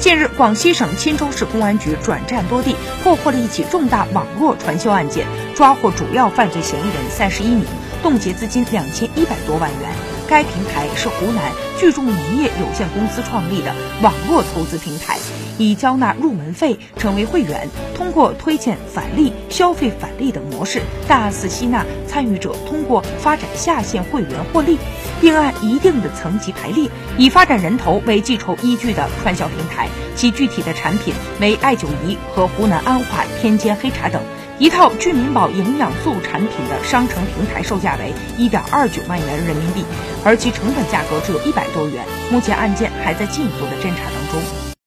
近日，广西省钦州市公安局转战多地，破获了一起重大网络传销案件，抓获主要犯罪嫌疑人三十一名，冻结资金两千一百多万元。该平台是湖南聚众农业有限公司创立的网络投资平台，以交纳入门费成为会员，通过推荐返利、消费返利等模式，大肆吸纳参与者，通过发展下线会员获利，并按一定的层级排列，以发展人头为计酬依据的传销平台。其具体的产品为艾灸仪和湖南安化天尖黑茶等。一套聚民宝营养素产品的商城平台售价为一点二九万元人民币，而其成本价格只有一百多元。目前案件还在进一步的侦查当中。